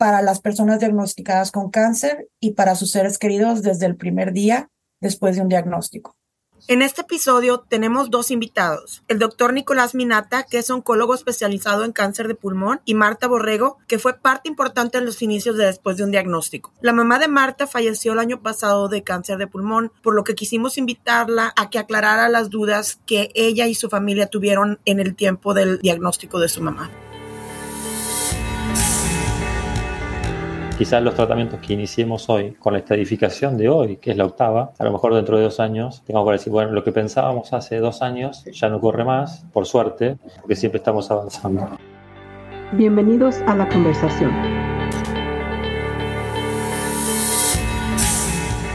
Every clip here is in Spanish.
para las personas diagnosticadas con cáncer y para sus seres queridos desde el primer día después de un diagnóstico. En este episodio tenemos dos invitados, el doctor Nicolás Minata, que es oncólogo especializado en cáncer de pulmón, y Marta Borrego, que fue parte importante en los inicios de después de un diagnóstico. La mamá de Marta falleció el año pasado de cáncer de pulmón, por lo que quisimos invitarla a que aclarara las dudas que ella y su familia tuvieron en el tiempo del diagnóstico de su mamá. Quizás los tratamientos que iniciemos hoy, con la estadificación de hoy, que es la octava, a lo mejor dentro de dos años tengamos que decir, bueno, lo que pensábamos hace dos años ya no corre más, por suerte, porque siempre estamos avanzando. Bienvenidos a la conversación.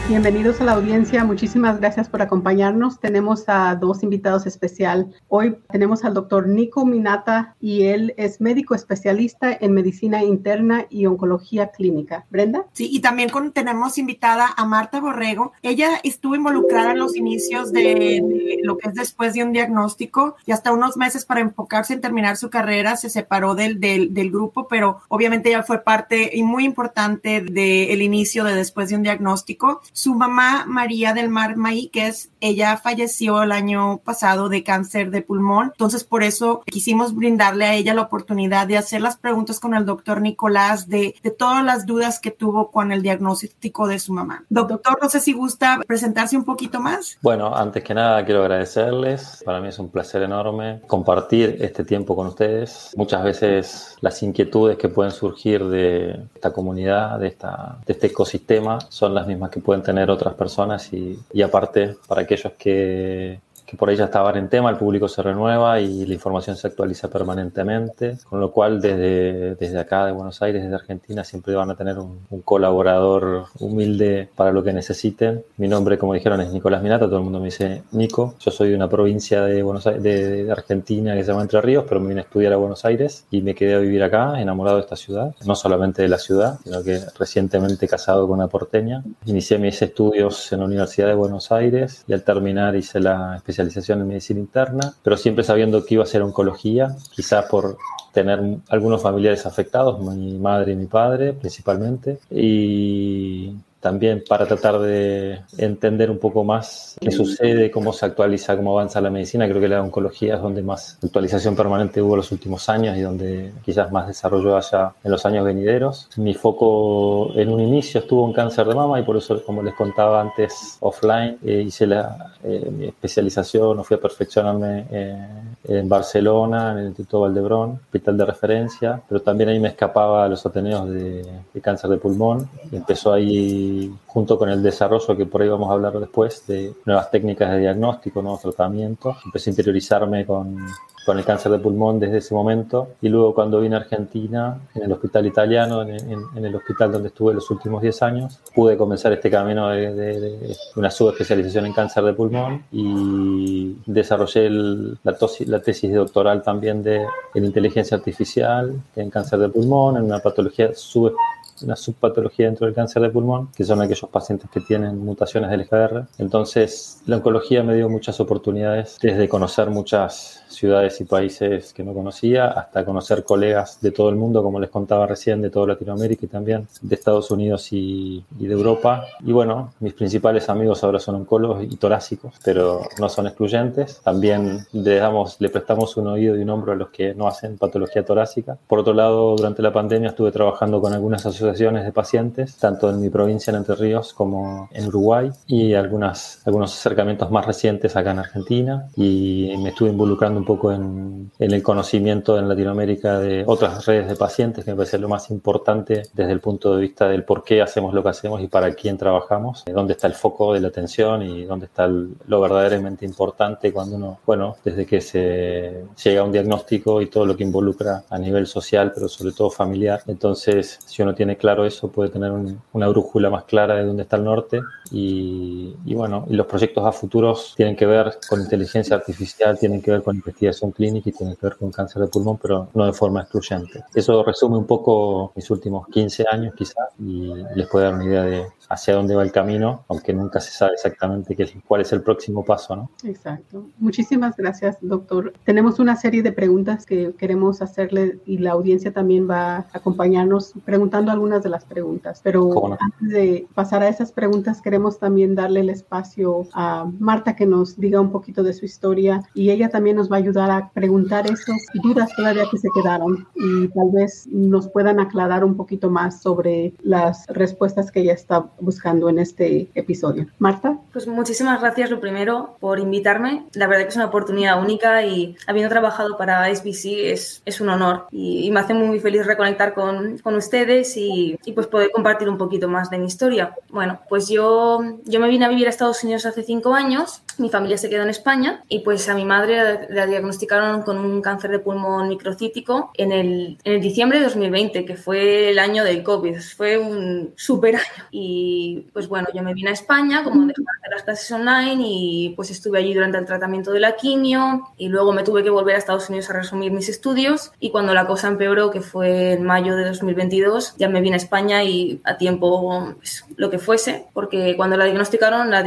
Bienvenidos a la audiencia, muchísimas gracias por acompañarnos. Tenemos a dos invitados especial. Hoy tenemos al doctor Nico Minata y él es médico especialista en medicina interna y oncología clínica. Brenda. Sí, y también tenemos invitada a Marta Borrego. Ella estuvo involucrada en los inicios de, lo que es después de un diagnóstico y hasta unos meses para enfocarse en terminar su carrera se separó del, del, grupo, pero obviamente ella fue parte y muy importante del inicio de después de un diagnóstico su mamá, María del Mar Maíquez, ella falleció el año pasado de cáncer de pulmón. Entonces, por eso quisimos brindarle a ella la oportunidad de hacer las preguntas con el doctor Nicolás de, de todas las dudas que tuvo con el diagnóstico de su mamá. Doctor, no sé si gusta presentarse un poquito más. Bueno, antes que nada quiero agradecerles. Para mí es un placer enorme compartir este tiempo con ustedes. Muchas veces las inquietudes que pueden surgir de esta comunidad, de, esta, de este ecosistema, son las mismas que pueden tener otras personas y, y aparte para aquellos que que por ella estaban en tema, el público se renueva y la información se actualiza permanentemente, con lo cual desde, desde acá de Buenos Aires, desde Argentina, siempre van a tener un, colaborador humilde para lo que necesiten. Mi nombre, como dijeron, es Nicolás Minata, todo el mundo me dice Nico. Yo soy de una provincia de, Buenos Aires, de, Argentina que se llama Entre Ríos, pero me vine a estudiar a Buenos Aires y me quedé a vivir acá, enamorado de esta ciudad, no solamente de la ciudad, sino que recientemente casado con una porteña. Inicié mis estudios en la Universidad de Buenos Aires y al terminar hice la especialización especialización en medicina interna, pero siempre sabiendo que iba a ser oncología, quizás por tener algunos familiares afectados, mi madre y mi padre principalmente, y también para tratar de entender un poco más qué sucede, cómo se actualiza, cómo avanza la medicina. Creo que la oncología es donde más actualización permanente hubo los últimos años y donde quizás más desarrollo haya en los años venideros. Mi foco en un inicio estuvo en cáncer de mama y por eso, como les contaba antes, offline, eh, hice la, eh, mi especialización fui a perfeccionarme eh, en Barcelona, en el Instituto Valdebrón, hospital de referencia, pero también ahí me escapaba a los Ateneos de, de cáncer de pulmón. Empezó ahí junto con el desarrollo que por ahí vamos a hablar después de nuevas técnicas de diagnóstico, nuevos tratamientos, empecé a interiorizarme con, con el cáncer de pulmón desde ese momento y luego cuando vine a Argentina, en el hospital italiano, en, en, el hospital donde estuve los últimos 10 años, pude comenzar este camino de, de, una subespecialización en cáncer de pulmón y desarrollé la, la, tesis doctoral también de, en inteligencia artificial en cáncer de pulmón, en una patología subespecializada una subpatología dentro del cáncer de pulmón, que son aquellos pacientes que tienen mutaciones del EGR. Entonces, la oncología me dio muchas oportunidades desde conocer muchas ciudades y países que no conocía, hasta conocer colegas de todo el mundo, como les contaba recién, de toda Latinoamérica y también de Estados Unidos y, de Europa. Y bueno, mis principales amigos ahora son oncólogos y torácicos, pero no son excluyentes. También le, damos, le prestamos un oído y un hombro a los que no hacen patología torácica. Por otro lado, durante la pandemia estuve trabajando con algunas asociaciones asociaciones de pacientes, tanto en mi provincia en Entre Ríos como en Uruguay, y algunas, algunos acercamientos más recientes acá en Argentina. Y me estuve involucrando un poco en, en el conocimiento en Latinoamérica de otras redes de pacientes, que me parece lo más importante desde el punto de vista del por qué hacemos lo que hacemos y para quién trabajamos, dónde está el foco de la atención y dónde está lo verdaderamente importante cuando uno, bueno, desde que se llega a un diagnóstico y todo lo que involucra a nivel social, pero sobre todo familiar. Entonces, si uno tiene claro eso, puede tener una brújula más clara de dónde está el norte y, y, bueno, y los proyectos a futuros tienen que ver con inteligencia artificial, tienen que ver con investigación clínica y tienen que ver con cáncer de pulmón, pero no de forma excluyente. Eso resume un poco mis últimos 15 años quizás y les puede dar una idea de hacia dónde va el camino, aunque nunca se sabe exactamente qué, cuál es el próximo paso, ¿no? Exacto. Muchísimas gracias, doctor. Tenemos una serie de preguntas que queremos hacerle y la audiencia también va a acompañarnos preguntando algunas de las preguntas. Pero antes de pasar a esas preguntas, queremos también darle el espacio a Marta que nos diga un poquito de su historia y ella también nos va a ayudar a preguntar esas dudas todavía que se quedaron y tal vez nos puedan aclarar un poquito más sobre las respuestas que ella está buscando en este episodio. Marta. Pues muchísimas gracias lo primero por invitarme. La verdad que es una oportunidad única y habiendo trabajado para SBC es, es un honor y, me hace muy feliz reconectar con, con ustedes y, y, pues poder compartir un poquito más de mi historia. Bueno, pues yo, yo me vine a vivir a Estados Unidos hace cinco años, mi familia se quedó en España y pues a mi madre la diagnosticaron con un cáncer de pulmón microcítico en el, en el diciembre de 2020, que fue el año del COVID. Fue un super año y pues bueno, yo me vine a España como de hacer las clases online y pues estuve allí durante el tratamiento de la quimio y luego me tuve que volver a Estados Unidos a resumir mis estudios y cuando la cosa empeoró, que fue en mayo de 2022, ya me vine a España y a tiempo pues, lo que fuese, porque cuando la diagnosticaron, la,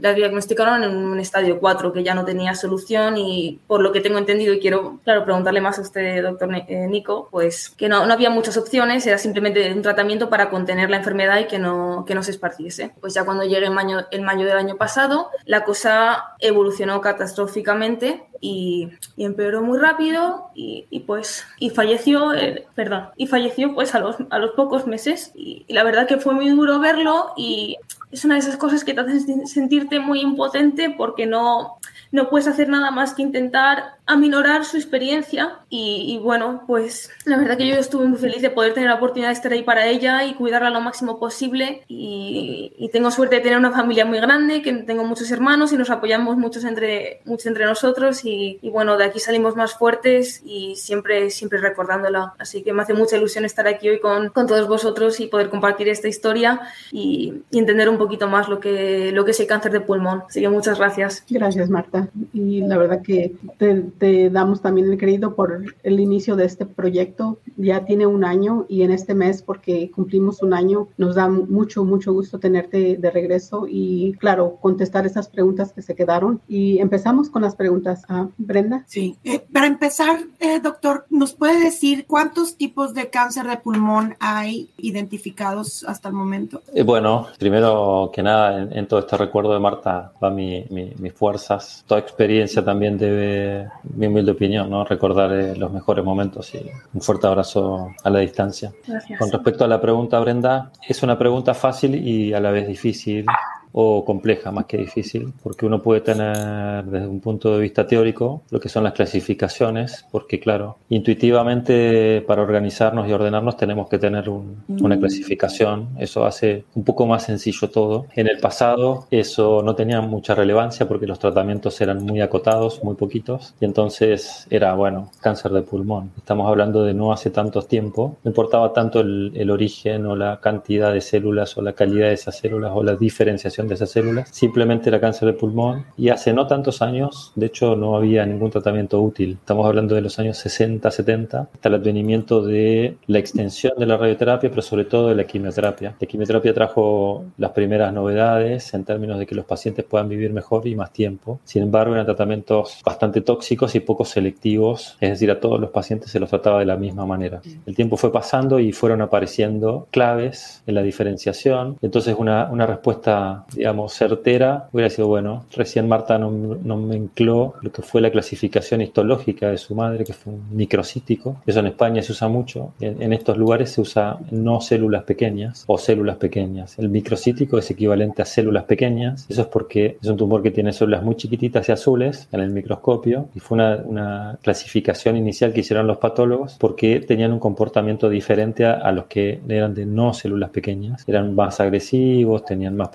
la, diagnosticaron en un estadio 4 que ya no tenía solución y por lo que tengo entendido y quiero, claro, preguntarle más a usted, doctor eh, Nico, pues que no, no había muchas opciones, era simplemente un tratamiento para contener la enfermedad y que no, que no se esparciese. Pues ya cuando llegué en mayo, el mayo del año pasado, la cosa evolucionó catastróficamente y, empeoró muy rápido y, pues y falleció, perdón, y falleció pues a los, a los pocos meses y, y la verdad que fue muy duro verlo y es una de esas cosas que te hacen sentirte muy impotente porque no, no puedes hacer nada más que intentar aminorar su experiencia. Y, bueno, pues la verdad que yo estuve muy feliz de poder tener la oportunidad de estar ahí para ella y cuidarla lo máximo posible. Y, tengo suerte de tener una familia muy grande, que tengo muchos hermanos y nos apoyamos muchos entre, muchos entre nosotros. Y, bueno, de aquí salimos más fuertes y siempre, siempre recordándola. Así que me hace mucha ilusión estar aquí hoy con, con todos vosotros y poder compartir esta historia y, entender un poquito más lo que, lo que es el cáncer de pulmón. Así que muchas gracias. Gracias, Marta. Y la verdad que te, te damos también el crédito por el inicio de este proyecto. Ya tiene un año y en este mes, porque cumplimos un año, nos da mucho, mucho gusto tenerte de regreso y, claro, contestar esas preguntas que se quedaron. Y empezamos con las preguntas. a Brenda. Sí, eh, para empezar, eh, doctor, ¿nos puede decir cuántos tipos de cáncer de pulmón hay identificados hasta el momento? Eh, bueno, primero que nada, en, todo este recuerdo de Marta va mi, mis fuerzas. Toda experiencia también debe mi humilde opinión, ¿no? Recordar eh, los mejores momentos y un fuerte abrazo a la distancia. Gracias. Con respecto a la pregunta, Brenda, es una pregunta fácil y a la vez difícil o compleja más que difícil, porque uno puede tener desde un punto de vista teórico lo que son las clasificaciones, porque claro, intuitivamente para organizarnos y ordenarnos tenemos que tener una mm. clasificación, eso hace un poco más sencillo todo. En el pasado eso no tenía mucha relevancia porque los tratamientos eran muy acotados, muy poquitos, y entonces era, bueno, cáncer de pulmón. Estamos hablando de no hace tanto tiempo, no importaba tanto el, el origen o la cantidad de células o la calidad de esas células o la diferenciación de esas células, simplemente era cáncer de pulmón y hace no tantos años, de hecho no había ningún tratamiento útil. Estamos hablando de los años 60, 70, hasta el advenimiento de la extensión de la radioterapia, pero sobre todo de la quimioterapia. La quimioterapia trajo las primeras novedades en términos de que los pacientes puedan vivir mejor y más tiempo. Sin embargo, eran tratamientos bastante tóxicos y poco selectivos, es decir, a todos los pacientes se los trataba de la misma manera. El tiempo fue pasando y fueron apareciendo claves en la diferenciación. Entonces, una, una respuesta digamos, certera, hubiera sido, bueno, recién Marta nomencló lo que fue la clasificación histológica de su madre, que fue un microcítico. Eso en España se usa mucho. En, en estos lugares se usa no células pequeñas o células pequeñas. El microcítico es equivalente a células pequeñas. Eso es porque es un tumor que tiene células muy chiquititas y azules en el microscopio y fue una, una clasificación inicial que hicieron los patólogos porque tenían un comportamiento diferente a, a, los que eran de no células pequeñas. Eran más agresivos, tenían más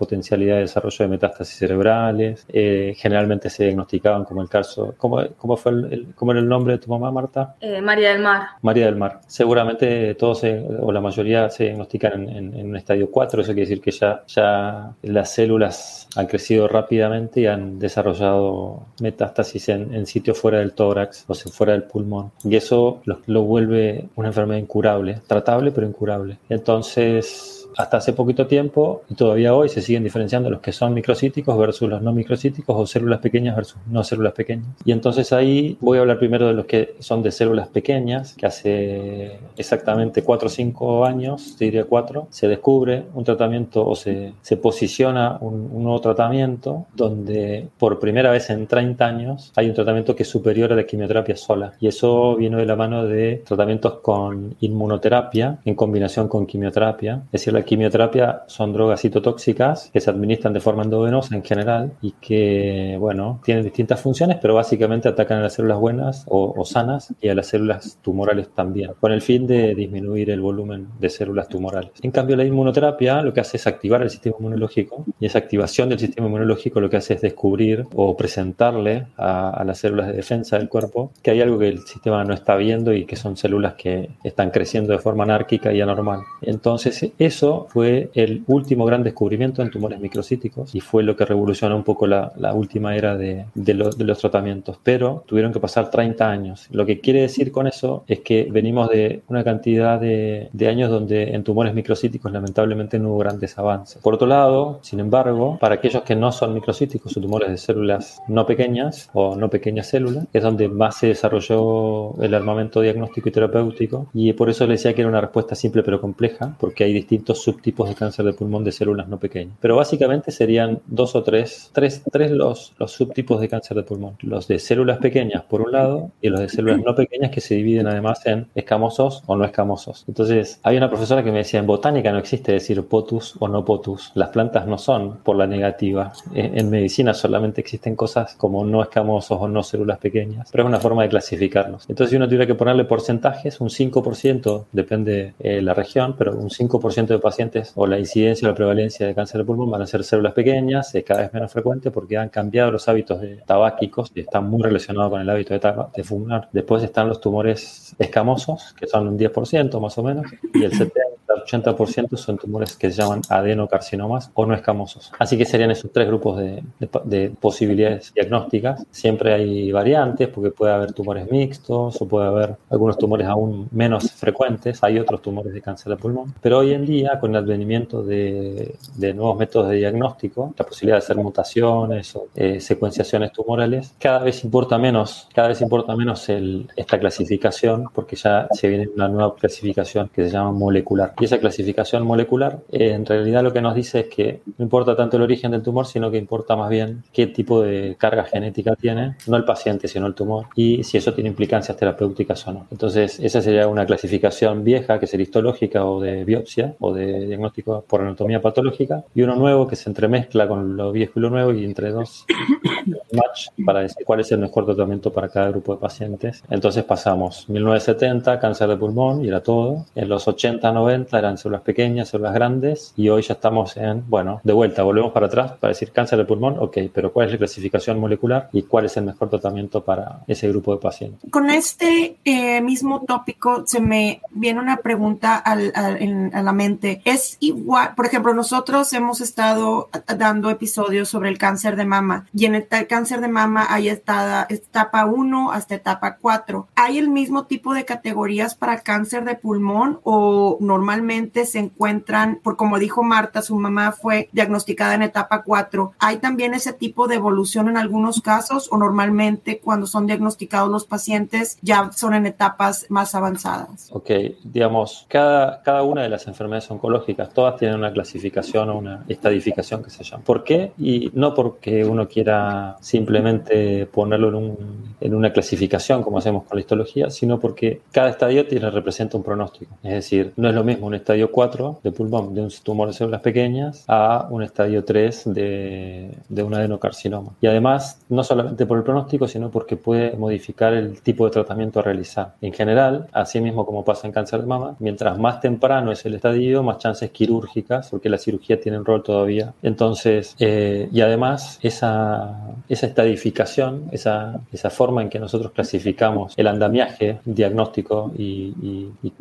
potencialidad de desarrollo de metástasis cerebrales. Eh, generalmente se diagnosticaban como el caso. ¿Cómo, cómo fue el, cómo era el nombre de tu mamá, Marta? Eh, María del Mar. María del Mar. Seguramente todos o la mayoría se diagnostican en, en, en, un estadio 4. Eso quiere decir que ya, ya las células han crecido rápidamente y han desarrollado metástasis en, en sitios fuera del tórax o fuera del pulmón. Y eso lo, lo vuelve una enfermedad incurable, tratable pero incurable. Entonces, hasta hace poquito tiempo y todavía hoy se siguen diferenciando los que son microcíticos versus los no microcíticos o células pequeñas versus no células pequeñas. Y entonces ahí voy a hablar primero de los que son de células pequeñas, que hace exactamente 4 o 5 años, te diría 4, se descubre un tratamiento o se, posiciona un, nuevo tratamiento donde por primera vez en 30 años hay un tratamiento que es superior a la quimioterapia sola. Y eso viene de la mano de tratamientos con inmunoterapia en combinación con quimioterapia. Es decir, quimioterapia son drogas citotóxicas que se administran de forma endovenosa en general y que, bueno, tienen distintas funciones, pero básicamente atacan a las células buenas o, sanas y a las células tumorales también, con el fin de disminuir el volumen de células tumorales. En cambio, la inmunoterapia lo que hace es activar el sistema inmunológico y esa activación del sistema inmunológico lo que hace es descubrir o presentarle a, a las células de defensa del cuerpo que hay algo que el sistema no está viendo y que son células que están creciendo de forma anárquica y anormal. Entonces, eso fue el último gran descubrimiento en tumores microcíticos y fue lo que revolucionó un poco la, la última era de, de, lo, de, los tratamientos. Pero tuvieron que pasar 30 años. Lo que quiere decir con eso es que venimos de una cantidad de, de años donde en tumores microcíticos lamentablemente no hubo grandes avances. Por otro lado, sin embargo, para aquellos que no son microcíticos o tumores de células no pequeñas o no pequeñas células, es donde más se desarrolló el armamento diagnóstico y terapéutico y por eso les decía que era una respuesta simple pero compleja, porque hay distintos subtipos de cáncer de pulmón de células no pequeñas. Pero básicamente serían dos o tres, tres, tres los, subtipos de cáncer de pulmón. Los de células pequeñas por un lado y los de células no pequeñas que se dividen además en escamosos o no escamosos. Entonces, hay una profesora que me decía, en botánica no existe decir potus o no potus. Las plantas no son por la negativa. En, medicina solamente existen cosas como no escamosos o no células pequeñas. Pero es una forma de clasificarlos. Entonces, si uno tuviera que ponerle porcentajes, un 5%, depende de eh, la región, pero un 5% de pacientes o la incidencia o la prevalencia de cáncer de pulmón van a ser células pequeñas, es cada vez menos frecuente porque han cambiado los hábitos de tabáquicos y están muy relacionados con el hábito de, de fumar. Después están los tumores escamosos, que son un 10% más o menos, y el 70 80% son tumores que se llaman adenocarcinomas o no escamosos. Así que serían esos tres grupos de, de, de, posibilidades diagnósticas. Siempre hay variantes porque puede haber tumores mixtos o puede haber algunos tumores aún menos frecuentes. Hay otros tumores de cáncer de pulmón. Pero hoy en día, con el advenimiento de, de nuevos métodos de diagnóstico, la posibilidad de hacer mutaciones o eh, secuenciaciones tumorales, cada vez importa menos, cada vez importa menos el, esta clasificación porque ya se viene una nueva clasificación que se llama molecular. Y esa clasificación molecular eh, en realidad lo que nos dice es que no importa tanto el origen del tumor, sino que importa más bien qué tipo de carga genética tiene, no el paciente, sino el tumor, y si eso tiene implicancias terapéuticas o no. Entonces, esa sería una clasificación vieja, que sería histológica o de biopsia o de diagnóstico por anatomía patológica, y uno nuevo que se entremezcla con lo viejo y lo nuevo y entre dos match para decir cuál es el mejor tratamiento para cada grupo de pacientes. Entonces pasamos 1970, cáncer de pulmón, y era todo. En los 80, 90 eran células pequeñas, células grandes, y hoy ya estamos en, bueno, de vuelta, volvemos para atrás para decir cáncer de pulmón, ok, pero ¿cuál es la clasificación molecular y cuál es el mejor tratamiento para ese grupo de pacientes? Con este eh, mismo tópico se me viene una pregunta al, al, en, a la mente. Es igual, por ejemplo, nosotros hemos estado dando episodios sobre el cáncer de mama y en el cáncer de mama hay etapa, etapa 1 hasta etapa 4. ¿Hay el mismo tipo de categorías para cáncer de pulmón o normalmente normalmente se encuentran, por como dijo Marta, su mamá fue diagnosticada en etapa 4. ¿Hay también ese tipo de evolución en algunos casos o normalmente cuando son diagnosticados los pacientes ya son en etapas más avanzadas? Ok, digamos, cada, cada una de las enfermedades oncológicas, todas tienen una clasificación o una estadificación que se llama. ¿Por qué? Y no porque uno quiera simplemente ponerlo en, un, en una clasificación como hacemos con la histología, sino porque cada estadio tiene, representa un pronóstico. Es decir, no es lo mismo un estadio 4 de pulmón de un tumor de células pequeñas a un estadio 3 de, de un adenocarcinoma. Y además, no solamente por el pronóstico, sino porque puede modificar el tipo de tratamiento a realizar. En general, así mismo como pasa en cáncer de mama, mientras más temprano es el estadio, más chances quirúrgicas, porque la cirugía tiene un rol todavía. Entonces, eh, y además, esa, esa estadificación, esa, esa forma en que nosotros clasificamos el andamiaje diagnóstico y,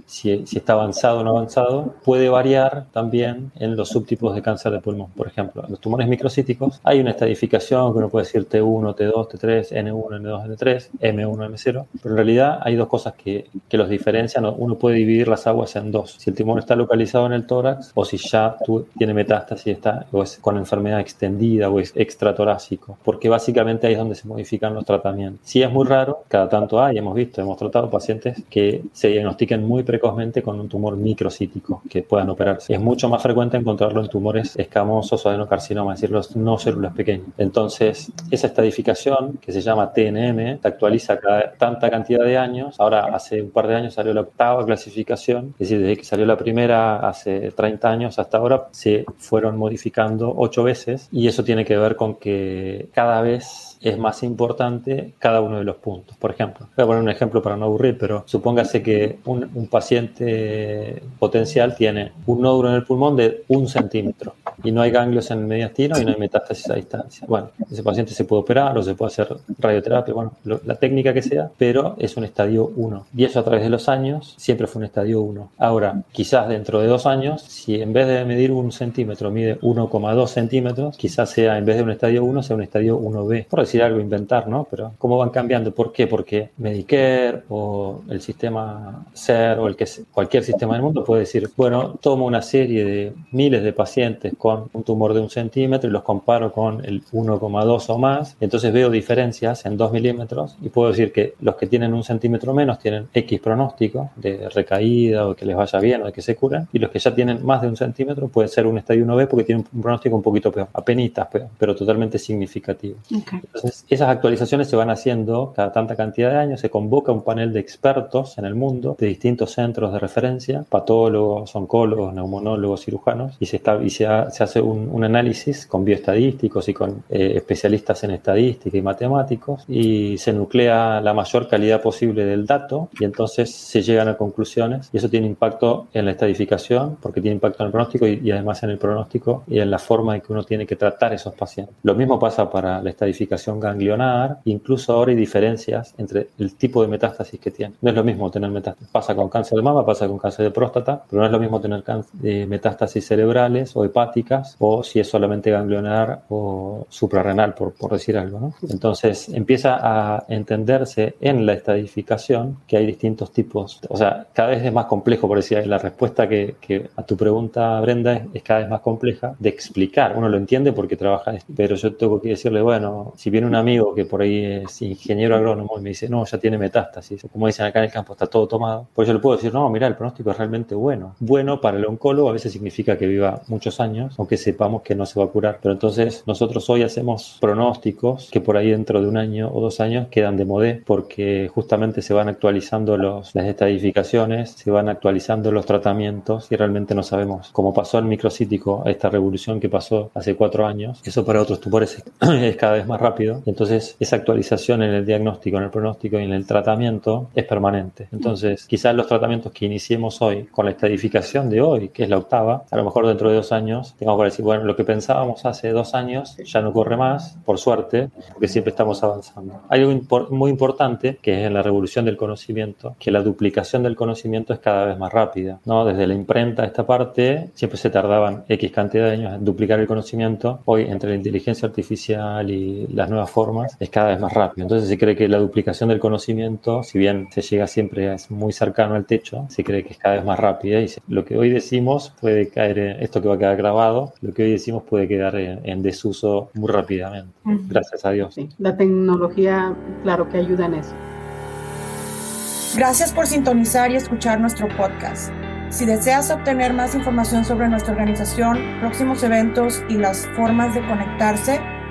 si, si, está avanzado o no avanzado, puede variar también en los subtipos de cáncer de pulmón. Por ejemplo, los tumores microcíticos hay una estadificación que uno puede decir T1, T2, T3, N1, N2, N3, M1, M0, pero en realidad hay dos cosas que, que los diferencian. Uno puede dividir las aguas en dos. Si el tumor está localizado en el tórax o si ya tiene metástasis está, o es con enfermedad extendida o es extratorácico, porque básicamente ahí es donde se modifican los tratamientos. Si es muy raro, cada tanto hay, hemos visto, hemos tratado pacientes que se diagnostiquen muy precozmente con un tumor microcítico que puedan operarse. Es mucho más frecuente encontrarlo en tumores escamosos o adenocarcinoma, es decir, los no células pequeñas. Entonces, esa estadificación que se llama TNM se actualiza cada tanta cantidad de años. Ahora, hace un par de años salió la octava clasificación, es decir, desde que salió la primera hace 30 años hasta ahora se fueron modificando ocho veces y eso tiene que ver con que cada vez es más importante cada uno de los puntos. Por ejemplo, voy a poner un ejemplo para no aburrir, pero supóngase que un, paciente potencial tiene un nódulo en el pulmón de un centímetro y no hay ganglios en el mediastino y no hay metástasis a distancia. Bueno, ese paciente se puede operar o se puede hacer radioterapia, bueno, la técnica que sea, pero es un estadio 1. Y eso a través de los años siempre fue un estadio 1. Ahora, quizás dentro de dos años, si en vez de medir un centímetro mide 1,2 centímetros, quizás sea en vez de un estadio 1 sea un estadio 1B. Por algo, inventar, ¿no? Pero ¿cómo van cambiando? ¿Por qué? Porque Medicare o el sistema SER o el que cualquier sistema del mundo puede decir, bueno, tomo una serie de miles de pacientes con un tumor de un centímetro y los comparo con el 1,2 o más, y entonces veo diferencias en 2 milímetros y puedo decir que los que tienen un centímetro menos tienen X pronóstico de recaída o que les vaya bien o de que se curen, y los que ya tienen más de un centímetro pueden ser un estadio 1B porque tienen un pronóstico un poquito peor, apenitas peor, pero totalmente significativo. Okay. Entonces, esas actualizaciones se van haciendo cada tanta cantidad de años, se convoca un panel de expertos en el mundo de distintos centros de referencia, patólogos, oncólogos, neumonólogos, cirujanos, y se, está, y se, ha, se hace un, un, análisis con bioestadísticos y con eh, especialistas en estadística y matemáticos, y se nuclea la mayor calidad posible del dato, y entonces se llegan a conclusiones, y eso tiene impacto en la estadificación, porque tiene impacto en el pronóstico y, y además en el pronóstico y en la forma en que uno tiene que tratar esos pacientes. Lo mismo pasa para la estadificación ganglionar, incluso ahora hay diferencias entre el tipo de metástasis que tiene. No es lo mismo tener metástasis, pasa con cáncer de mama, pasa con cáncer de próstata, pero no es lo mismo tener eh, metástasis cerebrales o hepáticas o si es solamente ganglionar o suprarrenal, por, decir algo. Entonces empieza a entenderse en la estadificación que hay distintos tipos, o sea, cada vez es más complejo, por decir, la respuesta que, que a tu pregunta, Brenda, es, es, cada vez más compleja de explicar. Uno lo entiende porque trabaja, pero yo tengo que decirle, bueno, si viene un amigo que por ahí es ingeniero agrónomo y me dice, no, ya tiene metástasis, como dicen acá en el campo, está todo tomado, pues yo le puedo decir, no, mira, el pronóstico es realmente bueno. Bueno para el oncólogo a veces significa que viva muchos años, aunque sepamos que no se va a curar. Pero entonces nosotros hoy hacemos pronósticos que por ahí dentro de un año o dos años quedan de modé porque justamente se van actualizando las estadificaciones, se van actualizando los tratamientos y realmente no sabemos, como pasó en microcítico, esta revolución que pasó hace cuatro años, eso para otros tumores es cada vez más rápido. Entonces, esa actualización en el diagnóstico, en el pronóstico y en el tratamiento es permanente. Entonces, quizás los tratamientos que iniciemos hoy con la estadificación de hoy, que es la octava, a lo mejor dentro de dos años tengamos que decir, bueno, lo que pensábamos hace dos años ya no corre más, por suerte, porque siempre estamos avanzando. Hay algo impor muy importante que es en la revolución del conocimiento, que la duplicación del conocimiento es cada vez más rápida. ¿no? Desde la imprenta a esta parte, siempre se tardaban X cantidad de años en duplicar el conocimiento. Hoy, entre la inteligencia artificial y las nuevas formas, es cada vez más rápido. Entonces se cree que la duplicación del conocimiento, si bien se llega siempre es muy cercano al techo, se cree que es cada vez más rápida y lo que hoy decimos puede caer en esto que va a quedar grabado, lo que hoy decimos puede quedar en, desuso muy rápidamente. Gracias a Dios. la tecnología, claro que ayuda en eso. Gracias por sintonizar y escuchar nuestro podcast. Si deseas obtener más información sobre nuestra organización, próximos eventos y las formas de conectarse,